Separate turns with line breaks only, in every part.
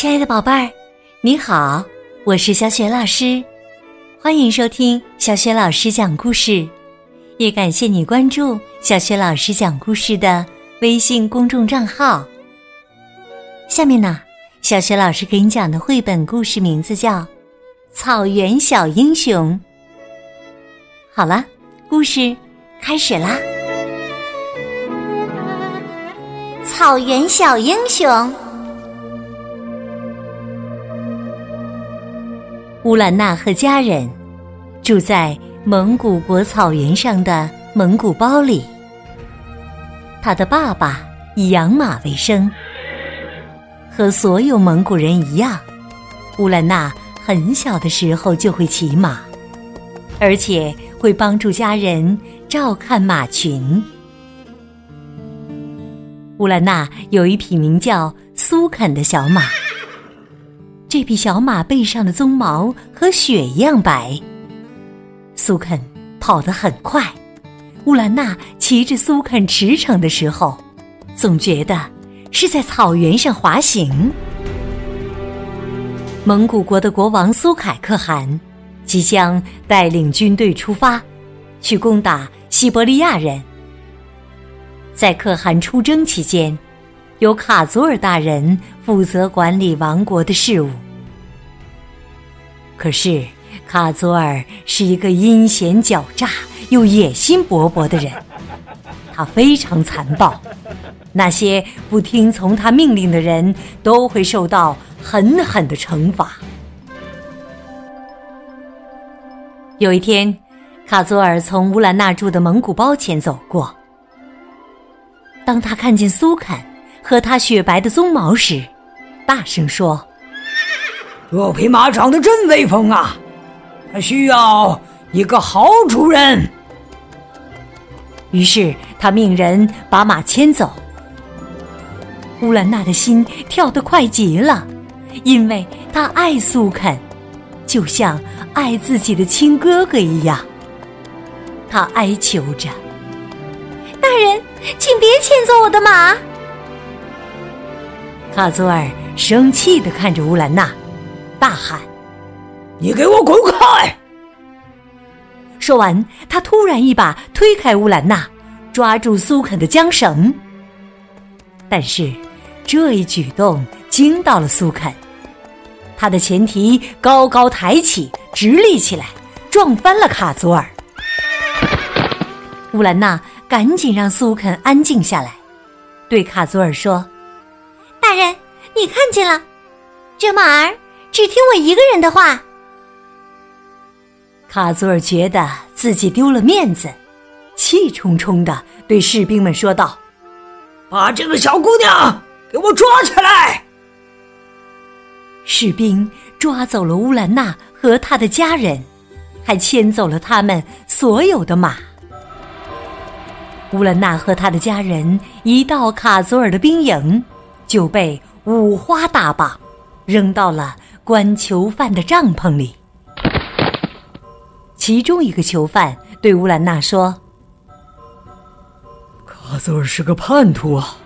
亲爱的宝贝儿，你好，我是小雪老师，欢迎收听小雪老师讲故事，也感谢你关注小雪老师讲故事的微信公众账号。下面呢，小雪老师给你讲的绘本故事名字叫《草原小英雄》。好了，故事开始啦，《草原小英雄》。乌兰娜和家人住在蒙古国草原上的蒙古包里。他的爸爸以养马为生，和所有蒙古人一样，乌兰娜很小的时候就会骑马，而且会帮助家人照看马群。乌兰娜有一匹名叫苏肯的小马。这匹小马背上的鬃毛和雪一样白。苏肯跑得很快，乌兰娜骑着苏肯驰骋的时候，总觉得是在草原上滑行。蒙古国的国王苏凯可汗即将带领军队出发，去攻打西伯利亚人。在可汗出征期间。由卡祖尔大人负责管理王国的事务。可是卡祖尔是一个阴险狡诈又野心勃勃的人，他非常残暴，那些不听从他命令的人都会受到狠狠的惩罚。有一天，卡祖尔从乌兰纳住的蒙古包前走过，当他看见苏肯。和他雪白的鬃毛时，大声说：“
这匹马长得真威风啊！它需要一个好主人。”
于是他命人把马牵走。乌兰娜的心跳得快极了，因为她爱苏肯，就像爱自己的亲哥哥一样。她哀求着：“大人，请别牵走我的马。”卡祖尔生气的看着乌兰娜，大喊：“
你给我滚开！”
说完，他突然一把推开乌兰娜，抓住苏肯的缰绳。但是，这一举动惊到了苏肯，他的前蹄高高抬起，直立起来，撞翻了卡祖尔。乌兰娜赶紧让苏肯安静下来，对卡祖尔说。大人，你看见了，这马儿只听我一个人的话。卡祖尔觉得自己丢了面子，气冲冲的对士兵们说道：“
把这个小姑娘给我抓起来！”
士兵抓走了乌兰娜和他的家人，还牵走了他们所有的马。乌兰娜和他的家人一到卡祖尔的兵营。就被五花大绑，扔到了关囚犯的帐篷里。其中一个囚犯对乌兰娜说：“
卡祖尔是个叛徒啊，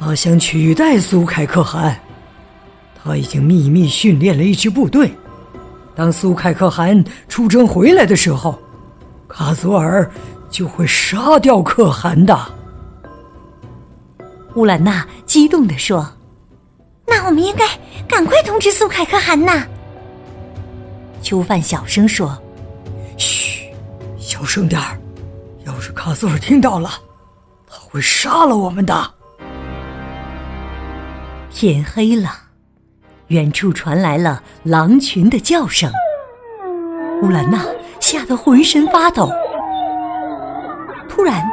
他想取代苏凯可汗。他已经秘密训练了一支部队，当苏凯可汗出征回来的时候，卡祖尔就会杀掉可汗的。”
乌兰娜激动地说：“那我们应该赶快通知苏凯可汗呐！”囚犯小声说：“
嘘，小声点儿，要是卡苏尔听到了，他会杀了我们的。”
天黑了，远处传来了狼群的叫声。乌兰娜吓得浑身发抖。突然。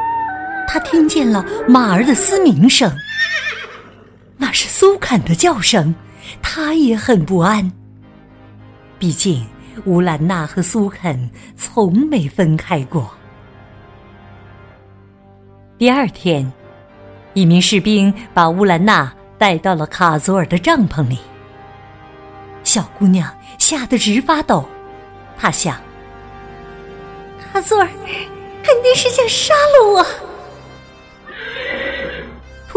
他听见了马儿的嘶鸣声，那是苏肯的叫声，他也很不安。毕竟乌兰娜和苏肯从没分开过。第二天，一名士兵把乌兰娜带到了卡祖尔的帐篷里。小姑娘吓得直发抖，她想：卡祖尔肯定是想杀了我。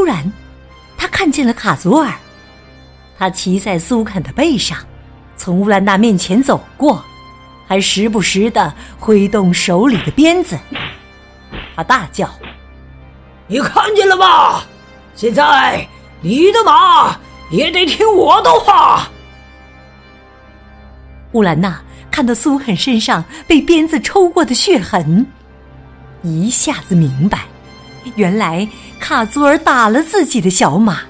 突然，他看见了卡祖尔，他骑在苏肯的背上，从乌兰娜面前走过，还时不时的挥动手里的鞭子。他大叫：“
你看见了吧？现在你的马也得听我的话。”
乌兰娜看到苏肯身上被鞭子抽过的血痕，一下子明白，原来卡祖尔打了自己的小马。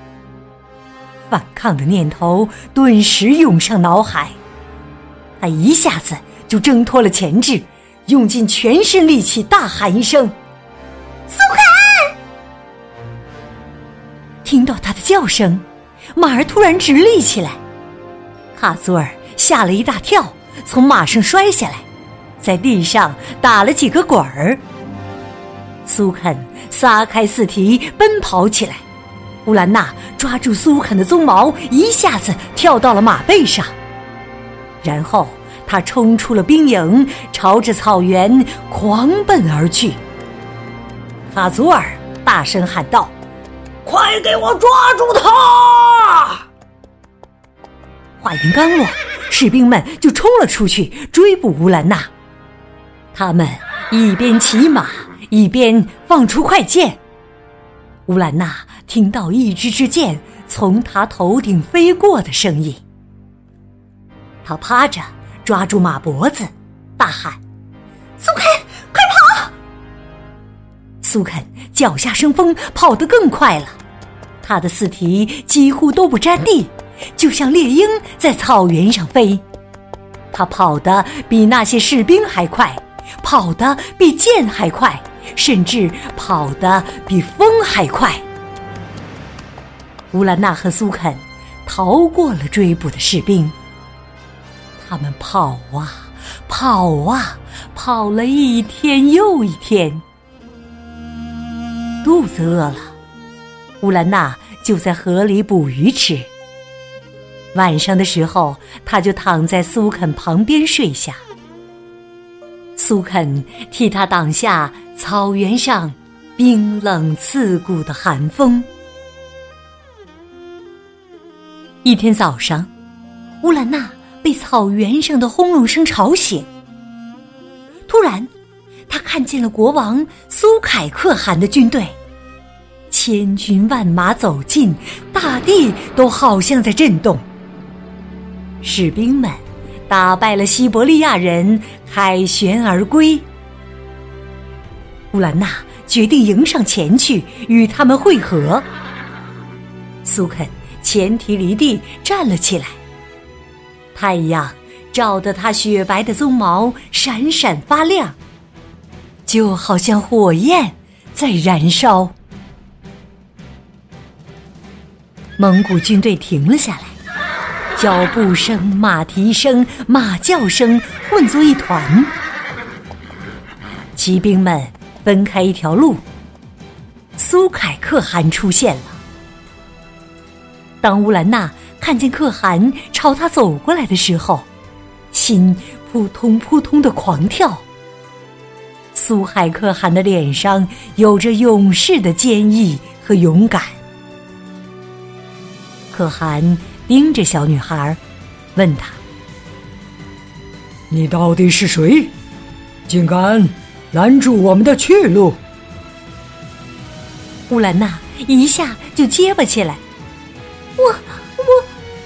反抗的念头顿时涌上脑海，他一下子就挣脱了钳制，用尽全身力气大喊一声：“苏肯！”听到他的叫声，马儿突然直立起来，卡祖尔吓了一大跳，从马上摔下来，在地上打了几个滚儿。苏肯撒开四蹄奔跑起来。乌兰娜抓住苏肯的鬃毛，一下子跳到了马背上。然后他冲出了兵营，朝着草原狂奔而去。法祖尔大声喊道：“
快给我抓住他！”
话音刚落，士兵们就冲了出去追捕乌兰娜。他们一边骑马，一边放出快箭。乌兰娜听到一支支箭从他头顶飞过的声音，他趴着抓住马脖子，大喊：“苏肯，快跑！”苏肯脚下生风，跑得更快了。他的四蹄几乎都不沾地，就像猎鹰在草原上飞。他跑得比那些士兵还快，跑得比箭还快。甚至跑得比风还快。乌兰娜和苏肯逃过了追捕的士兵。他们跑啊跑啊，跑了一天又一天。肚子饿了，乌兰娜就在河里捕鱼吃。晚上的时候，他就躺在苏肯旁边睡下。苏肯替他挡下草原上冰冷刺骨的寒风。一天早上，乌兰娜被草原上的轰隆声吵醒。突然，他看见了国王苏凯可汗的军队，千军万马走近，大地都好像在震动。士兵们。打败了西伯利亚人，凯旋而归。乌兰娜决定迎上前去与他们会合。苏肯前蹄离地站了起来，太阳照得他雪白的鬃毛闪闪发亮，就好像火焰在燃烧。蒙古军队停了下来。脚步声、马蹄声、马叫声混作一团。骑兵们分开一条路。苏凯可汗出现了。当乌兰娜看见可汗朝他走过来的时候，心扑通扑通的狂跳。苏海可汗的脸上有着勇士的坚毅和勇敢。可汗。盯着小女孩，问她：“
你到底是谁？竟敢拦住我们的去路？”
乌兰娜一下就结巴起来：“
我我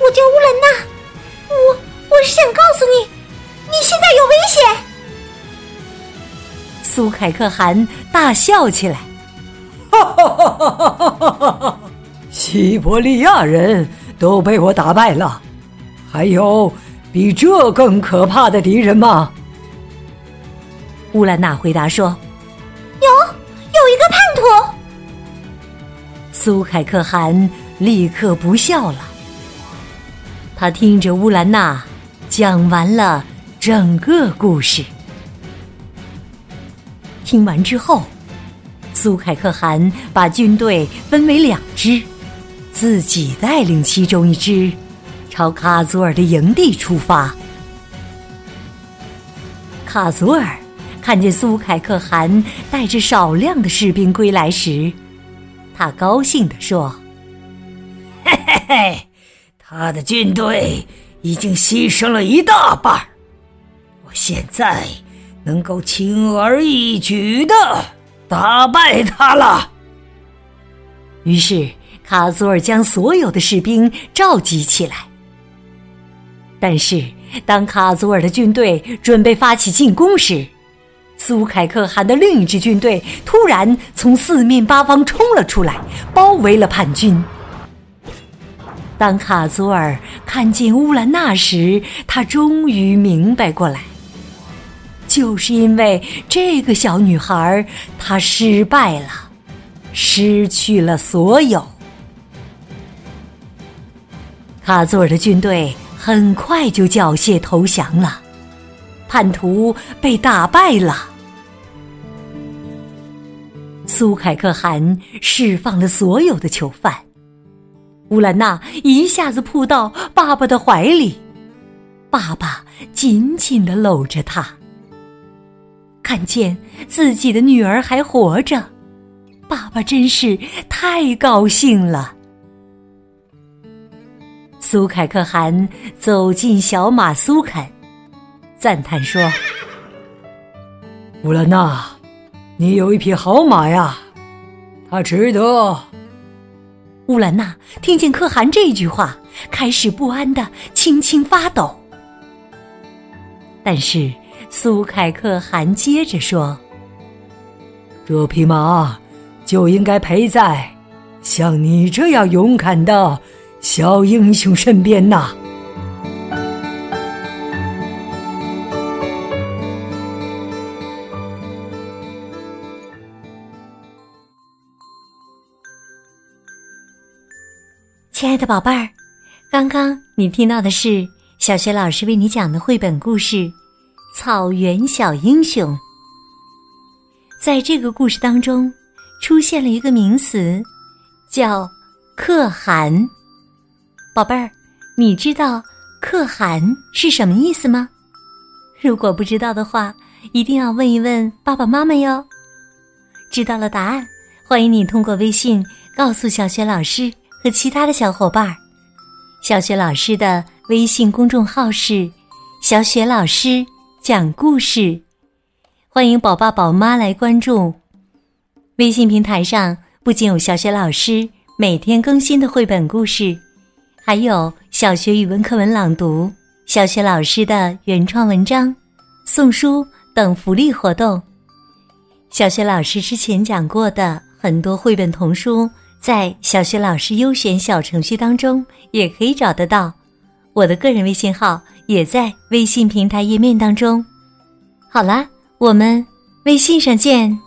我叫乌兰娜，我我是想告诉你，你现在有危险。”
苏凯克汗大笑起来：“
哈哈哈哈哈哈哈！西伯利亚人！”都被我打败了，还有比这更可怕的敌人吗？
乌兰娜回答说：“
有，有一个叛徒。”
苏凯可汗立刻不笑了。他听着乌兰娜讲完了整个故事。听完之后，苏凯可汗把军队分为两支。自己带领其中一支，朝卡祖尔的营地出发。卡祖尔看见苏凯可汗带着少量的士兵归来时，他高兴地说：“
嘿嘿嘿，他的军队已经牺牲了一大半我现在能够轻而易举的打败他了。
于是卡祖尔将所有的士兵召集起来。但是，当卡祖尔的军队准备发起进攻时，苏凯可汗的另一支军队突然从四面八方冲了出来，包围了叛军。当卡祖尔看见乌兰娜时，他终于明白过来，就是因为这个小女孩，她失败了，失去了所有。卡祖尔的军队。很快就缴械投降了，叛徒被打败了。苏凯克汗释放了所有的囚犯，乌兰娜一下子扑到爸爸的怀里，爸爸紧紧的搂着她。看见自己的女儿还活着，爸爸真是太高兴了。苏凯可汗走进小马苏肯，赞叹说：“
乌兰娜，你有一匹好马呀，它值得。”
乌兰娜听见可汗这句话，开始不安的轻轻发抖。但是苏凯可汗接着说：“
这匹马就应该陪在像你这样勇敢的。”小英雄身边呐，
亲爱的宝贝儿，刚刚你听到的是小学老师为你讲的绘本故事《草原小英雄》。在这个故事当中，出现了一个名词，叫可汗。宝贝儿，你知道“可汗”是什么意思吗？如果不知道的话，一定要问一问爸爸妈妈哟。知道了答案，欢迎你通过微信告诉小雪老师和其他的小伙伴。小雪老师的微信公众号是“小雪老师讲故事”，欢迎宝爸宝妈来关注。微信平台上不仅有小雪老师每天更新的绘本故事。还有小学语文课文朗读、小学老师的原创文章、送书等福利活动。小学老师之前讲过的很多绘本童书，在小学老师优选小程序当中也可以找得到。我的个人微信号也在微信平台页面当中。好啦，我们微信上见。